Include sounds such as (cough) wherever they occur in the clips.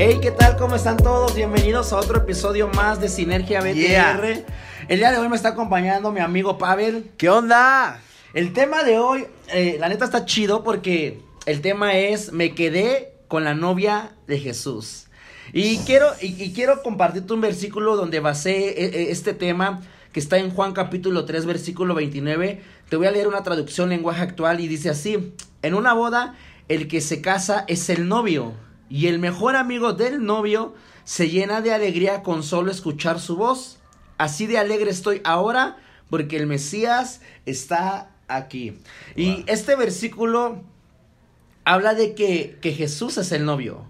Hey, ¿qué tal? ¿Cómo están todos? Bienvenidos a otro episodio más de Sinergia BTR. Yeah. El día de hoy me está acompañando mi amigo Pavel. ¿Qué onda? El tema de hoy, eh, la neta está chido porque el tema es me quedé con la novia de Jesús. Y quiero, y, y quiero compartirte un versículo donde basé eh, eh, este tema que está en Juan capítulo 3 versículo 29. Te voy a leer una traducción lenguaje actual y dice así, en una boda el que se casa es el novio y el mejor amigo del novio se llena de alegría con solo escuchar su voz. Así de alegre estoy ahora porque el Mesías está aquí. Y este versículo habla de que, que Jesús es el novio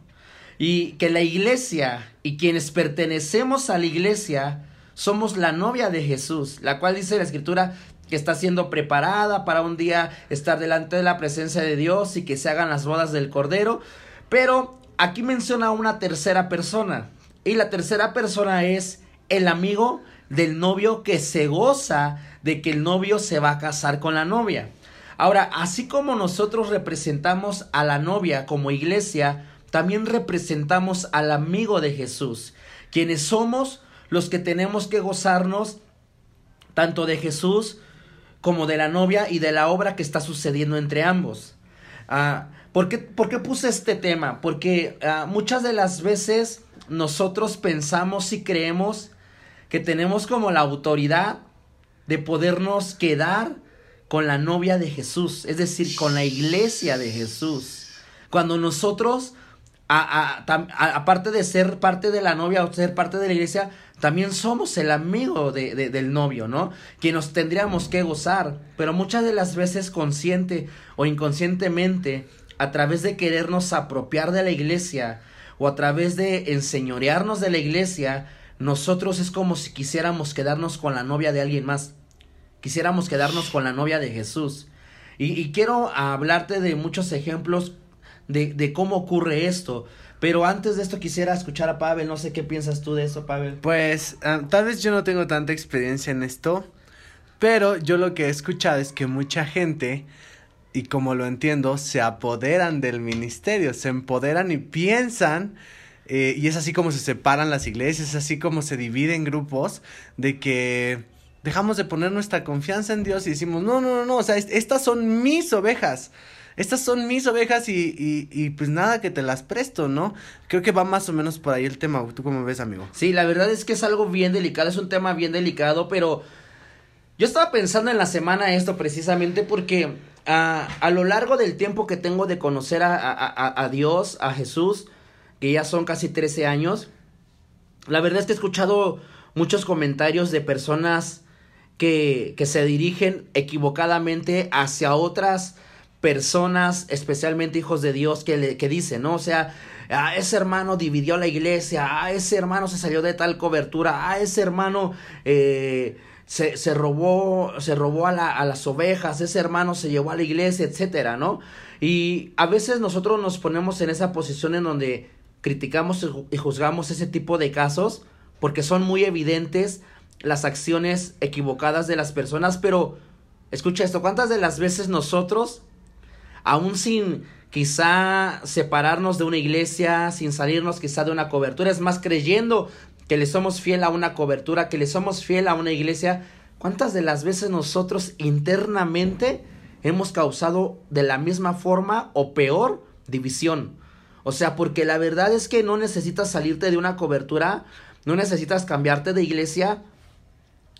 y que la iglesia y quienes pertenecemos a la iglesia somos la novia de Jesús, la cual dice la escritura que está siendo preparada para un día estar delante de la presencia de Dios y que se hagan las bodas del Cordero. Pero aquí menciona una tercera persona. Y la tercera persona es el amigo del novio que se goza de que el novio se va a casar con la novia. Ahora, así como nosotros representamos a la novia como iglesia, también representamos al amigo de Jesús, quienes somos los que tenemos que gozarnos tanto de Jesús como de la novia y de la obra que está sucediendo entre ambos. Ah, ¿por, qué, puse este tema? Porque ah, muchas de las veces nosotros pensamos y creemos que tenemos como la autoridad de podernos quedar con la novia de Jesús, es decir, con la iglesia de Jesús. Cuando nosotros, a, a, aparte de ser parte de la novia o ser parte de la iglesia, también somos el amigo de, del novio, ¿no? Que nos tendríamos que gozar, pero muchas de las veces consciente o inconscientemente, a través de querernos apropiar de la iglesia o a través de enseñorearnos de la iglesia, nosotros es como si quisiéramos quedarnos con la novia de alguien más. Quisiéramos quedarnos con la novia de Jesús. Y, quiero hablarte de muchos ejemplos de, de cómo ocurre esto. Pero antes de esto quisiera escuchar a Pavel, no sé qué piensas tú de eso, Pavel. Pues um, tal vez yo no tengo tanta experiencia en esto, pero yo lo que he escuchado es que mucha gente, y como lo entiendo, se apoderan del ministerio, se empoderan y piensan, eh, y es así como se separan las iglesias, es así como se dividen grupos, de que dejamos de poner nuestra confianza en Dios y decimos, no, no, no, no, o sea, estas son mis ovejas estas son mis ovejas y, y, y, pues nada que te las presto, ¿no? Creo que va más o menos por ahí el tema. ¿Tú cómo ves, amigo? Sí, la verdad es que es algo bien delicado, es un tema bien delicado, pero yo estaba pensando en la semana esto precisamente porque uh, a lo largo del tiempo que tengo de conocer a, a, a, a Dios, a Jesús, que ya son casi 13 años, la verdad es que he escuchado muchos comentarios de personas que, que se dirigen equivocadamente hacia otras personas, especialmente hijos de Dios, que, le, que dicen, ¿no? O sea, ah, ese hermano dividió la iglesia, ah, ese hermano se salió de tal cobertura, ah, ese hermano eh, se, se, robó, se robó a, la, a, las ovejas, ese hermano se llevó a la iglesia, etcétera, ¿no? Y a veces nosotros nos ponemos en esa posición en donde criticamos y juzgamos ese tipo de casos porque son muy evidentes las acciones equivocadas de las personas, pero escucha esto, ¿cuántas de las veces nosotros aún sin quizá separarnos de una iglesia, sin salirnos quizá de una cobertura, es más creyendo que le somos fiel a una cobertura, que le somos fiel a una iglesia, ¿cuántas de las veces nosotros internamente hemos causado de la misma forma o peor división? O sea, porque la verdad es que no necesitas salirte de una cobertura, no necesitas cambiarte de iglesia,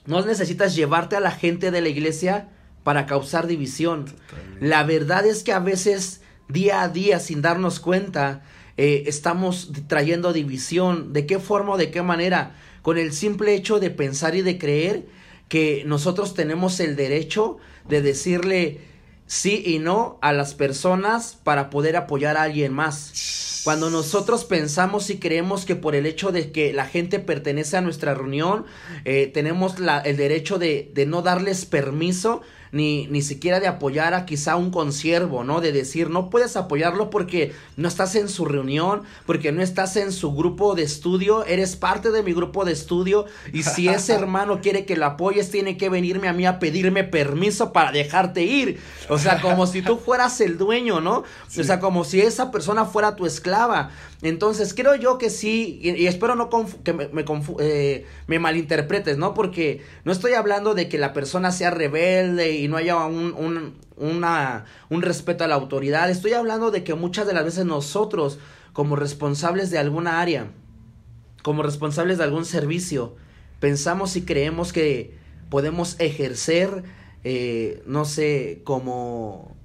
no necesitas llevarte a la gente de la iglesia para causar división. Totalmente. La verdad es que a veces, día a día, sin darnos cuenta, eh, estamos trayendo división. ¿De qué forma o de qué manera? Con el simple hecho de pensar y de creer que nosotros tenemos el derecho de decirle sí y no a las personas para poder apoyar a alguien más. Cuando nosotros pensamos y creemos que por el hecho de que la gente pertenece a nuestra reunión, eh, tenemos la, el derecho de, de no darles permiso ni, ni siquiera de apoyar a quizá un consiervo, ¿no? De decir, no puedes apoyarlo porque no estás en su reunión, porque no estás en su grupo de estudio, eres parte de mi grupo de estudio y si (laughs) ese hermano quiere que lo apoyes, tiene que venirme a mí a pedirme permiso para dejarte ir. O sea, como si tú fueras el dueño, ¿no? O sea, como si esa persona fuera tu esclava. Entonces, creo yo que sí, y, espero no que me, me, eh, me, malinterpretes, ¿no? Porque no estoy hablando de que la persona sea rebelde y no haya un, un, un respeto a la autoridad. Estoy hablando de que muchas de las veces nosotros, como responsables de alguna área, como responsables de algún servicio, pensamos y creemos que podemos ejercer, eh, no sé, como,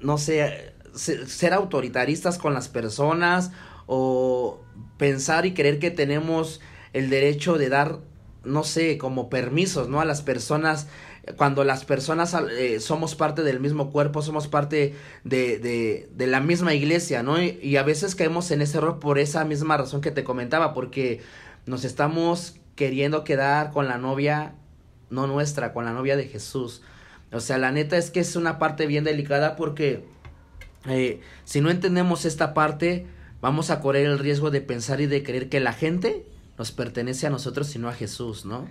no sé, ser autoritaristas con las personas o pensar y creer que tenemos el derecho de dar, no sé, como permisos, ¿no? A las personas, cuando las personas eh, somos parte del mismo cuerpo, somos parte de, de, de la misma iglesia, ¿no? Y, y, a veces caemos en ese error por esa misma razón que te comentaba, porque nos estamos queriendo quedar con la novia, no nuestra, con la novia de Jesús. O sea, la neta es que es una parte bien delicada porque eh, si no entendemos esta parte, vamos a correr el riesgo de pensar y de creer que la gente nos pertenece a nosotros y no a Jesús, ¿no?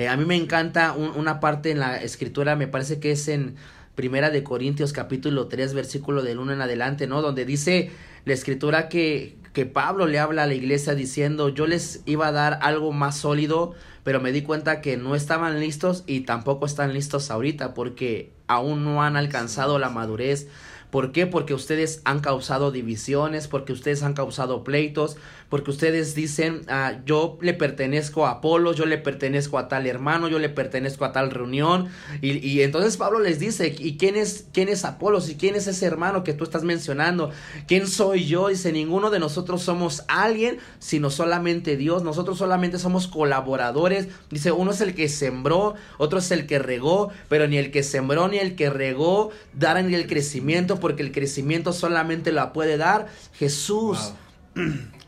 Eh, a mí me encanta una parte en la escritura, me parece que es en Primera de Corintios capítulo 3 versículo del 1 en adelante, ¿no? Donde dice la escritura que, que Pablo le habla a la iglesia diciendo yo les iba a dar algo más sólido, pero me di cuenta que no estaban listos y tampoco están listos ahorita porque aún no han alcanzado la madurez ¿Por qué? Porque ustedes han causado divisiones, porque ustedes han causado pleitos, porque ustedes dicen, ah, yo le pertenezco a Apolo, yo le pertenezco a tal hermano, yo le pertenezco a tal reunión. Y, y entonces Pablo les dice, ¿y quién es, quién es Apolo? ¿Y quién es ese hermano que tú estás mencionando? ¿Quién soy yo? Dice, ninguno de nosotros somos alguien, sino solamente Dios. Nosotros solamente somos colaboradores. Dice, uno es el que sembró, otro es el que regó, pero ni el que sembró ni el que regó darán el crecimiento, porque el crecimiento solamente lo puede dar Jesús.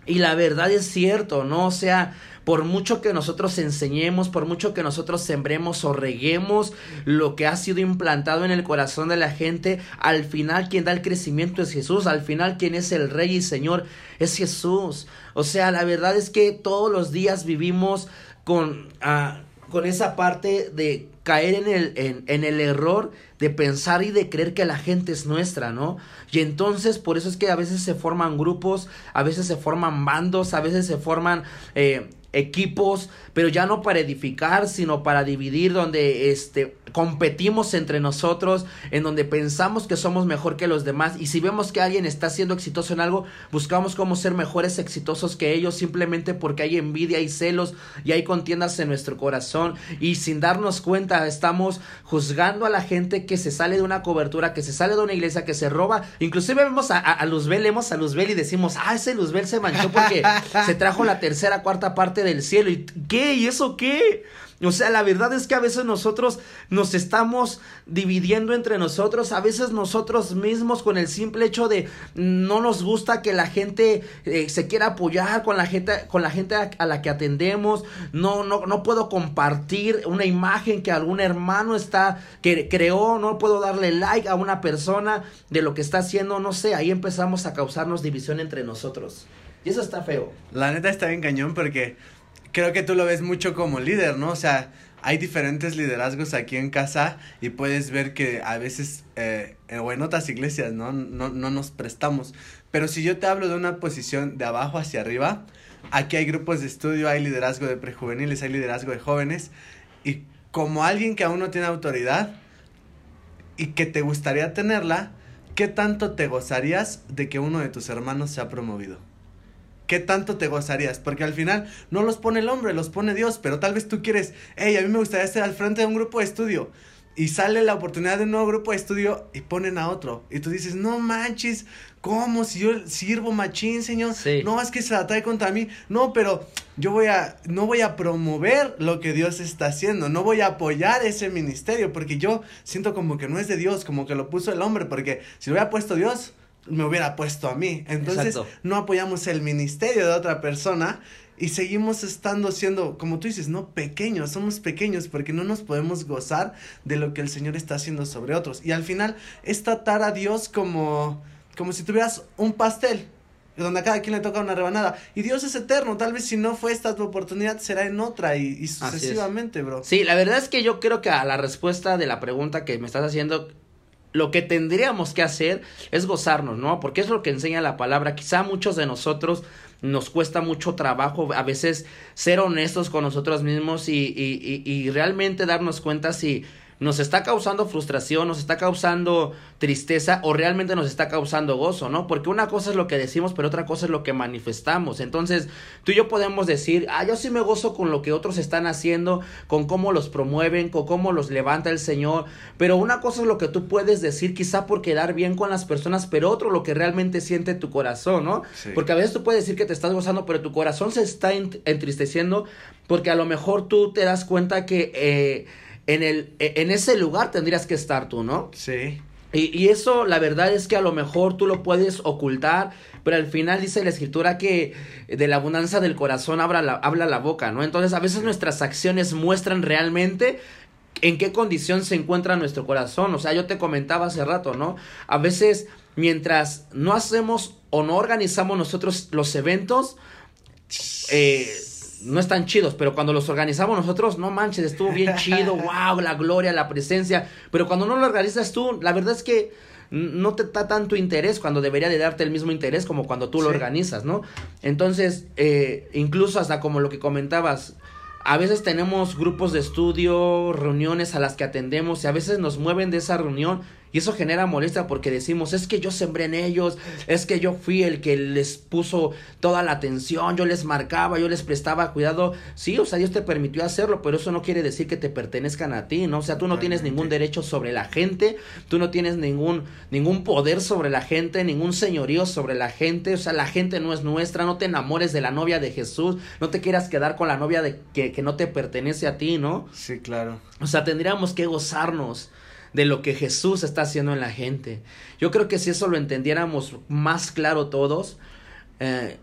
Y la verdad es cierto, ¿no? O sea, por mucho que nosotros enseñemos, por mucho que nosotros sembremos o reguemos lo que ha sido implantado en el corazón de la gente, al final quien da el crecimiento es Jesús, al final quien es el Rey y Señor es Jesús. O sea, la verdad es que todos los días vivimos con, uh, con esa parte de caer en el, en, en, el error de pensar y de creer que la gente es nuestra, ¿no? Y entonces por eso es que a veces se forman grupos, a veces se forman bandos, a veces se forman eh, equipos, pero ya no para edificar, sino para dividir, donde este competimos entre nosotros, en donde pensamos que somos mejor que los demás. Y si vemos que alguien está siendo exitoso en algo, buscamos cómo ser mejores exitosos que ellos simplemente porque hay envidia y celos y hay contiendas en nuestro corazón. Y sin darnos cuenta estamos juzgando a la gente que se sale de una cobertura, que se sale de una iglesia, que se roba, inclusive vemos a, a, Luzbel, vemos a Luzbel y decimos, ah, ese Luzbel se manchó porque (laughs) se trajo la tercera, cuarta parte del cielo y ¿qué? ¿Y eso qué? O sea, la verdad es que a veces nosotros nos estamos dividiendo entre nosotros, a veces nosotros mismos con el simple hecho de no nos gusta que la gente eh, se quiera apoyar con la gente con la gente a, la que atendemos, no no no puedo compartir una imagen que algún hermano está que creó, no puedo darle like a una persona de lo que está haciendo, no sé, ahí empezamos a causarnos división entre nosotros. Y eso está feo. La neta está bien cañón porque creo que tú lo ves mucho como líder, ¿no? O sea, hay diferentes liderazgos aquí en casa y puedes ver que a veces, eh, o en otras iglesias, ¿no? ¿no? No nos prestamos. Pero si yo te hablo de una posición de abajo hacia arriba, aquí hay grupos de estudio, hay liderazgo de prejuveniles, hay liderazgo de jóvenes. Y como alguien que aún no tiene autoridad y que te gustaría tenerla, ¿qué tanto te gozarías de que uno de tus hermanos sea promovido? ¿Qué tanto te gozarías? Porque al final no los pone el hombre, los pone Dios, pero tal vez tú quieres, hey, a mí me gustaría estar al frente de un grupo de estudio. Y sale la oportunidad de un nuevo grupo de estudio y ponen a otro. Y tú dices, no manches, ¿cómo? Si yo sirvo machín, señor. No, es que se la trae contra mí. No, pero yo voy a, no voy a promover lo que Dios está haciendo. No voy a apoyar ese ministerio porque yo siento como que no es de Dios, como que lo puso el hombre. Porque si lo hubiera puesto Dios, me hubiera puesto a mí. Entonces, Exacto. no apoyamos el ministerio de otra persona y seguimos estando siendo, como tú dices, no pequeños, somos pequeños porque no nos podemos gozar de lo que el Señor está haciendo sobre otros. Y al final es tratar a Dios como, como si tuvieras un pastel donde a cada quien le toca una rebanada. Y Dios es eterno, tal vez si no fue esta tu oportunidad, será en otra y, y es. sucesivamente, bro. Sí, la verdad es que yo creo que a la respuesta de la pregunta que me estás haciendo, lo que tendríamos que hacer es gozarnos, ¿no? Porque es lo que enseña la palabra. Quizá a muchos de nosotros nos cuesta mucho trabajo a veces ser honestos con nosotros mismos y, y, y, y realmente darnos cuenta si nos está causando frustración, nos está causando tristeza o realmente nos está causando gozo, ¿no? Porque una cosa es lo que decimos, pero otra cosa es lo que manifestamos. Entonces, tú y yo podemos decir, ah, yo sí me gozo con lo que otros están haciendo, con cómo los promueven, con cómo los levanta el Señor, pero una cosa es lo que tú puedes decir quizá por quedar bien con las personas, pero otro lo que realmente siente tu corazón, ¿no? Sí. Porque a veces tú puedes decir que te estás gozando, pero tu corazón se está ent- entristeciendo porque a lo mejor tú te das cuenta que... Eh, en, el, en ese lugar tendrías que estar tú, ¿no? Sí. Y, y, eso la verdad es que a lo mejor tú lo puedes ocultar, pero al final dice la escritura que de la abundancia del corazón habla la, habla la boca, ¿no? Entonces a veces nuestras acciones muestran realmente en qué condición se encuentra nuestro corazón. O sea, yo te comentaba hace rato, ¿no? A veces mientras no hacemos o no organizamos nosotros los eventos, eh, no están chidos, pero cuando los organizamos nosotros, no manches, estuvo bien (laughs) chido, wow, la gloria, la presencia, pero cuando no lo organizas tú, la verdad es que no te da tanto interés cuando debería de darte el mismo interés como cuando tú sí. lo organizas, ¿no? Entonces, eh, incluso hasta como lo que comentabas, a veces tenemos grupos de estudio, reuniones a las que atendemos y a veces nos mueven de esa reunión y eso genera molestia porque decimos, es que yo sembré en ellos, es que yo fui el que les puso toda la atención, yo les marcaba, yo les prestaba cuidado. Sí, o sea, Dios te permitió hacerlo, pero eso no quiere decir que te pertenezcan a ti, ¿no? O sea, tú no tienes ningún derecho sobre la gente, tú no tienes ningún, ningún poder sobre la gente, ningún señorío sobre la gente, o sea, la gente no es nuestra, no te enamores de la novia de Jesús, no te quieras quedar con la novia de que, que no te pertenece a ti, ¿no? Sí, claro. O sea, tendríamos que gozarnos de lo que Jesús está haciendo en la gente. Yo creo que si eso lo entendiéramos más claro todos, eh,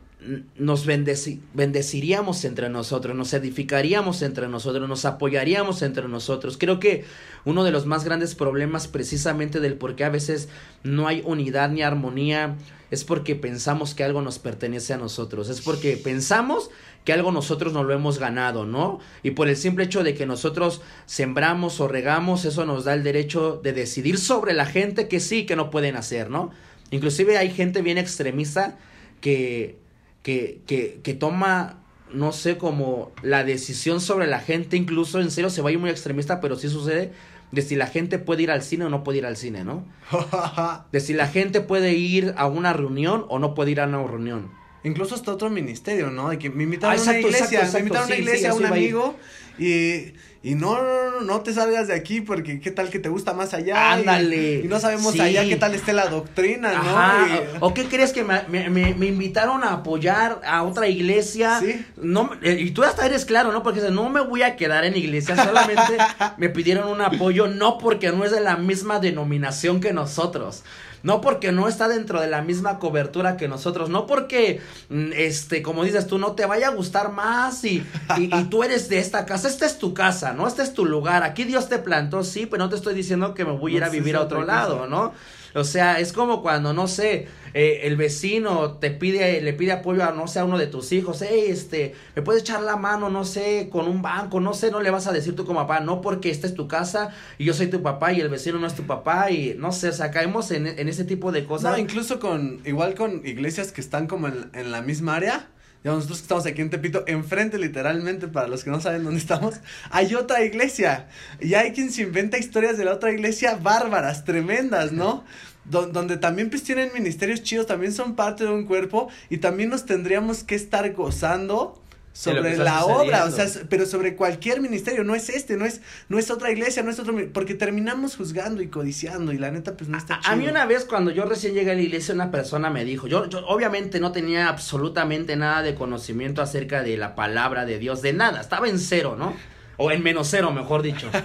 nos bendeci bendeciríamos entre nosotros, nos edificaríamos entre nosotros, nos apoyaríamos entre nosotros. Creo que uno de los más grandes problemas precisamente del por qué a veces no hay unidad ni armonía es porque pensamos que algo nos pertenece a nosotros, es porque pensamos que algo nosotros no lo hemos ganado, ¿no? Y por el simple hecho de que nosotros sembramos o regamos, eso nos da el derecho de decidir sobre la gente que sí, que no pueden hacer, ¿no? Inclusive hay gente bien extremista que, que, que, que toma, no sé, como la decisión sobre la gente, incluso en serio se va a ir muy extremista, pero sí sucede de si la gente puede ir al cine o no puede ir al cine, ¿no? (laughs) De si la gente puede ir a una reunión o no puede ir a una reunión. Incluso hasta otro ministerio, ¿no? De que me invitaron ah, exacto, a una iglesia, exacto, exacto. me invitaron sí, a una iglesia sí, a un amigo y, y no, no, no, no te salgas de aquí porque qué tal que te gusta más allá. Ándale. Y, y, no sabemos sí. allá qué tal esté la doctrina, ¿no? Y, ¿O qué crees que me, me, me, invitaron a apoyar a otra iglesia? Sí. No, eh, y tú hasta eres claro, ¿no? Porque no me voy a quedar en iglesia, solamente (laughs) me pidieron un apoyo, no porque no es de la misma denominación que nosotros no porque no está dentro de la misma cobertura que nosotros, no porque, este, como dices tú, no te vaya a gustar más y, y, y, tú eres de esta casa, esta es tu casa, ¿no? Este es tu lugar, aquí Dios te plantó, sí, pero no te estoy diciendo que me voy a ir a vivir a otro lado, ¿no? O sea, es como cuando, no sé, eh, el vecino te pide, le pide apoyo a, no sé, a uno de tus hijos, hey, este, me puedes echar la mano, no sé, con un banco, no sé, no le vas a decir tú como papá, no porque esta es tu casa y yo soy tu papá y el vecino no es tu papá y, no sé, o sea, caemos en, en ese tipo de cosas. No, incluso con, igual con iglesias que están como en, en la misma área, ya nosotros que estamos aquí en Tepito, enfrente literalmente, para los que no saben dónde estamos, hay otra iglesia. Y hay quien se inventa historias de la otra iglesia bárbaras, tremendas, ¿no? Don, donde también pues tienen ministerios chidos, también son parte de un cuerpo y también nos tendríamos que estar gozando sobre la obra, o sea, pero sobre cualquier ministerio, no es este, no es, no es otra iglesia, no es otro, porque terminamos juzgando y codiciando y la neta pues no está a, chido. A mí una vez cuando yo recién llegué a la iglesia una persona me dijo, yo, yo obviamente no tenía absolutamente nada de conocimiento acerca de la palabra de Dios, de nada, estaba en cero, ¿no? O en menos cero, mejor dicho. (laughs)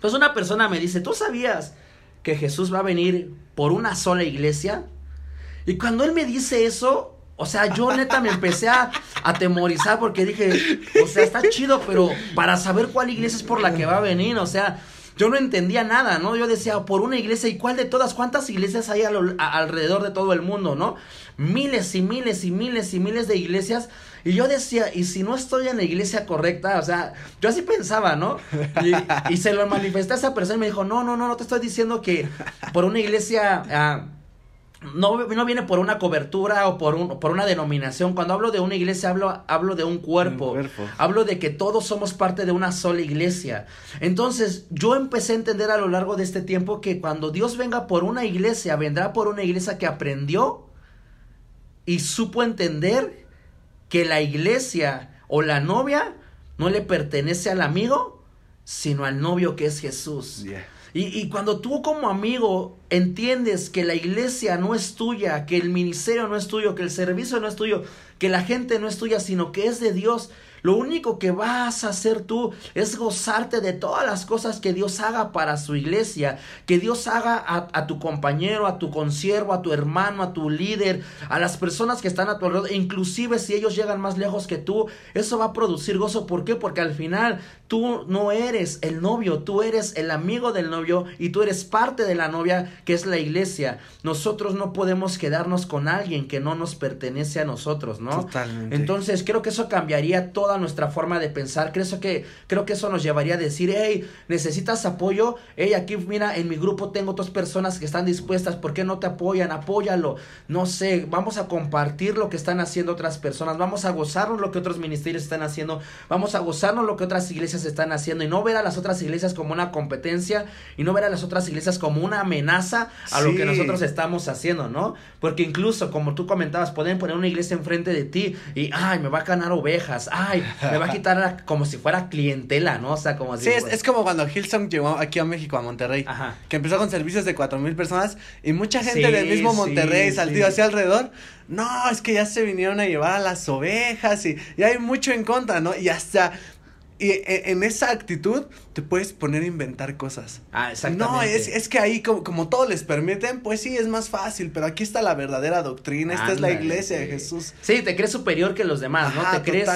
Pues una persona me dice, ¿tú sabías que Jesús va a venir por una sola iglesia? Y cuando él me dice eso, o sea, yo neta me empecé a atemorizar porque dije, o sea, está chido, pero para saber cuál iglesia es por la que va a venir, o sea, yo no entendía nada, ¿no? Yo decía, por una iglesia, ¿y cuál de todas? ¿Cuántas iglesias hay alrededor de todo el mundo, no? Miles y miles y miles y miles de iglesias. Y yo decía, ¿y si no estoy en la iglesia correcta? O sea, yo así pensaba, ¿no? Y, se lo manifesté a esa persona y me dijo, no, no, no, no te estoy diciendo que por una iglesia... Ah, no, no viene por una cobertura o por, un, por una denominación. Cuando hablo de una iglesia, hablo, hablo de un cuerpo. Hablo de que todos somos parte de una sola iglesia. Entonces, yo empecé a entender a lo largo de este tiempo que cuando Dios venga por una iglesia, vendrá por una iglesia que aprendió y supo entender que la iglesia o la novia no le pertenece al amigo, sino al novio que es Jesús. Y, cuando tú como amigo entiendes que la iglesia no es tuya, que el ministerio no es tuyo, que el servicio no es tuyo, que la gente no es tuya, sino que es de Dios, lo único que vas a hacer tú es gozarte de todas las cosas que Dios haga para su iglesia, que Dios haga a, tu compañero, a tu consiervo, a tu hermano, a tu líder, a las personas que están a tu alrededor, inclusive si ellos llegan más lejos que tú, eso va a producir gozo. ¿Por qué? Porque al final tú no eres el novio, tú eres el amigo del novio y tú eres parte de la novia que es la iglesia. Nosotros no podemos quedarnos con alguien que no nos pertenece a nosotros, ¿no? Totalmente. Entonces creo que eso cambiaría toda nuestra forma de pensar. Creo que, creo que eso nos llevaría a decir, hey, necesitas apoyo. Hey, aquí mira, en mi grupo tengo otras personas que están dispuestas. ¿Por qué no te apoyan? Apóyalo. No sé, vamos a compartir lo que están haciendo otras personas. Vamos a gozarnos lo que otros ministerios están haciendo. Vamos a gozarnos lo que otras iglesias están haciendo. Y no ver a las otras iglesias como una competencia. Y no ver a las otras iglesias como una amenaza a lo que nosotros estamos haciendo, ¿no? Porque incluso, como tú comentabas, pueden poner una iglesia enfrente de ti y, ay, me va a ganar ovejas. Ay, me va a quitar como si fuera clientela, ¿no? O sea, como Sí, es, como cuando Hillsong llegó aquí a México, a Monterrey. Ajá. Que empezó con servicios de cuatro mil personas y mucha gente del mismo Monterrey sí, saltido hacia alrededor. No, es que ya se vinieron a llevar a las ovejas y, y hay mucho en contra, ¿no? Y hasta y e, en esa actitud te puedes poner a inventar cosas. Ah, exactamente. No, es, es que ahí como, como todo les permiten, pues sí, es más fácil, pero aquí está la verdadera doctrina, esta es la iglesia de Jesús. Sí, te crees superior que los demás, ¿no? Te crees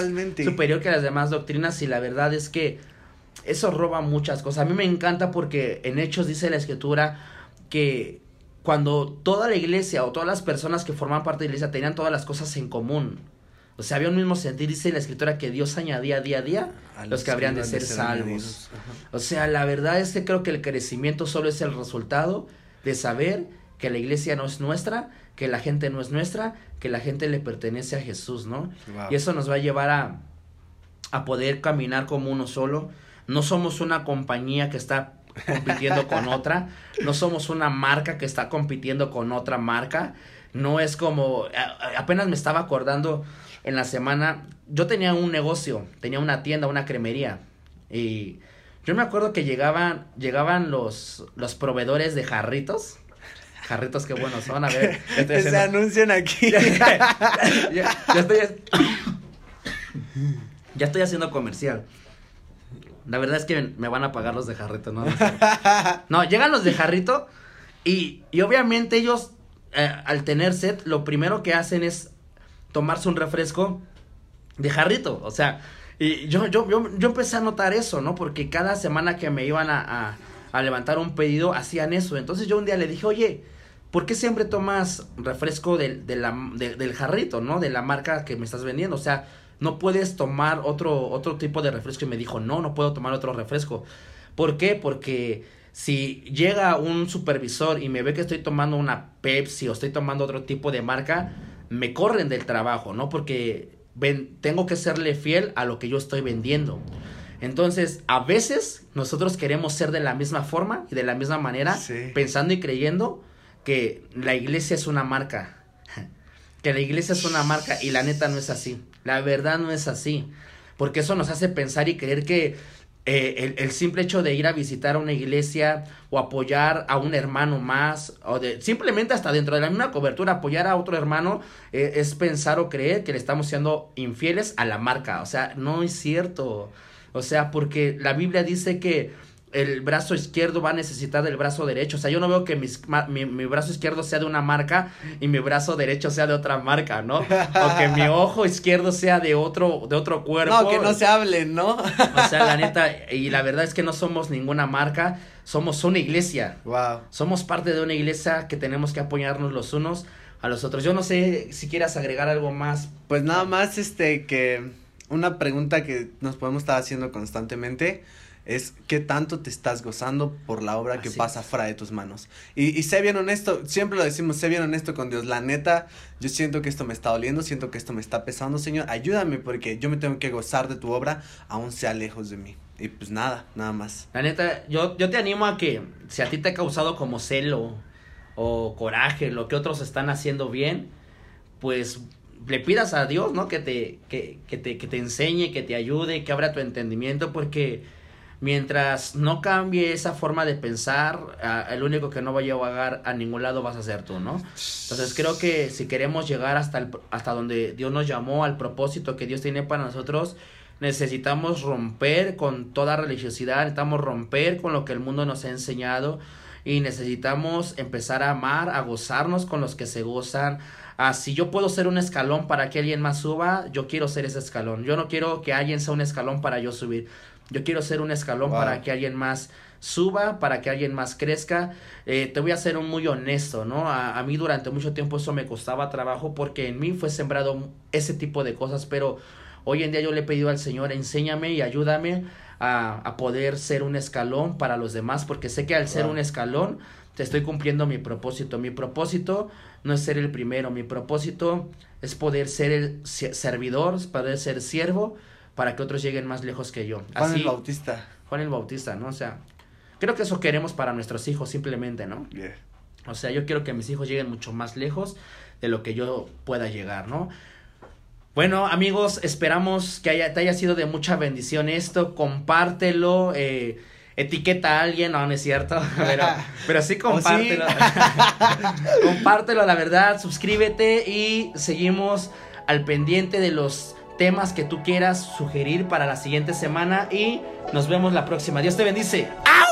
superior que las demás doctrinas y la verdad es que eso roba muchas cosas. A mí me encanta porque en Hechos dice la escritura que cuando toda la iglesia o todas las personas que forman parte de la iglesia tenían todas las cosas en común, o sea, había un mismo sentir, dice la escritura, que Dios añadía día a día a los, que habrían de ser, salvos. O sea, la verdad es que creo que el crecimiento solo es el resultado de saber que la iglesia no es nuestra, que la gente no es nuestra, que la gente le pertenece a Jesús, ¿no? Y eso nos va a llevar a, a poder caminar como uno solo. No somos una compañía que está compitiendo con (laughs) otra, no somos una marca que está compitiendo con otra marca, no es como, apenas me estaba acordando en la semana, yo tenía un negocio, tenía una tienda, una cremería. Y yo me acuerdo que llegaban, llegaban los, los proveedores de jarritos. Jarritos que buenos son, a ver. Se anuncian aquí. (laughs) ya, estoy, (coughs) ya estoy haciendo comercial. La verdad es que me van a pagar los de jarrito, ¿no? (laughs) No, llegan los de jarrito y, y obviamente ellos, eh, al tener set, lo primero que hacen es tomarse un refresco de jarrito. O sea, y yo, yo, yo, yo empecé a notar eso, ¿no? Porque cada semana que me iban a, a, levantar un pedido, hacían eso. Entonces yo un día le dije, oye, ¿por qué siempre tomas refresco del, de la, del jarrito, ¿no? De la marca que me estás vendiendo. O sea, no puedes tomar otro, otro tipo de refresco. Y me dijo, no, no puedo tomar otro refresco. ¿Por qué? Porque si llega un supervisor y me ve que estoy tomando una Pepsi o estoy tomando otro tipo de marca, me corren del trabajo, ¿no? Porque ven, tengo que serle fiel a lo que yo estoy vendiendo. Entonces, a veces nosotros queremos ser de la misma forma y de la misma manera, pensando y creyendo que la iglesia es una marca. (laughs) que la iglesia es una marca y la neta no es así. La verdad no es así. Porque eso nos hace pensar y creer que eh, el, simple hecho de ir a visitar a una iglesia o apoyar a un hermano más, o de simplemente hasta dentro de la misma cobertura, apoyar a otro hermano, eh, es pensar o creer que le estamos siendo infieles a la marca. O sea, no es cierto. O sea, porque la Biblia dice que el brazo izquierdo va a necesitar del brazo derecho. O sea, yo no veo que mis, mi, mi, brazo izquierdo sea de una marca y mi brazo derecho sea de otra marca, ¿no? O que mi (laughs) ojo izquierdo sea de otro, de otro cuerpo. No, que no se hablen, ¿no? O sea, la neta, y la verdad es que no somos ninguna marca, somos una iglesia. Wow. Somos parte de una iglesia que tenemos que apoyarnos los unos a los otros. Yo no sé si quieras agregar algo más. Pues nada más, este, que una pregunta que nos podemos estar haciendo constantemente es qué tanto te estás gozando por la obra que pasa fuera de tus manos. Y, y sé bien honesto, siempre lo decimos, sé bien honesto con Dios. La neta, yo siento que esto me está doliendo, siento que esto me está pesando, Señor. Ayúdame porque yo me tengo que gozar de tu obra, aún sea lejos de mí. Y pues nada, nada más. La neta, yo, yo te animo a que si a ti te ha causado como celo o coraje, lo que otros están haciendo bien, pues le pidas a Dios, ¿no? Que te, que, que te, que te enseñe, que te ayude, que abra tu entendimiento, porque mientras no cambie esa forma de pensar, el único que no va a llegar a ningún lado vas a ser tú, ¿no? Entonces creo que si queremos llegar hasta, el, hasta donde Dios nos llamó, al propósito que Dios tiene para nosotros, necesitamos romper con toda religiosidad, necesitamos romper con lo que el mundo nos ha enseñado y necesitamos empezar a amar, a gozarnos con los que se gozan. Ah, si yo puedo ser un escalón para que alguien más suba, yo quiero ser ese escalón. Yo no quiero que alguien sea un escalón para yo subir. Yo quiero ser un escalón wow. para que alguien más suba, para que alguien más crezca. Eh, te voy a ser un muy honesto, ¿no? A, a, mí durante mucho tiempo eso me costaba trabajo porque en mí fue sembrado ese tipo de cosas, pero hoy en día yo le he pedido al Señor, enséñame y ayúdame a, a poder ser un escalón para los demás, porque sé que al ser wow. un escalón te estoy cumpliendo mi propósito. Mi propósito no es ser el primero, mi propósito es poder ser el servidor, poder ser siervo para que otros lleguen más lejos que yo. Juan Así, el Bautista. Juan el Bautista, ¿no? O sea, creo que eso queremos para nuestros hijos simplemente, ¿no? Yeah. O sea, yo quiero que mis hijos lleguen mucho más lejos de lo que yo pueda llegar, ¿no? Bueno, amigos, esperamos que haya, te haya sido de mucha bendición esto. Compártelo. Eh, etiqueta a alguien, no, no es cierto, (laughs) pero, (laughs) pero sí compártelo. (laughs) Compártelo, la verdad, suscríbete y seguimos al pendiente de los temas que tú quieras sugerir para la siguiente semana y nos vemos la próxima. Dios te bendice. ¡Au!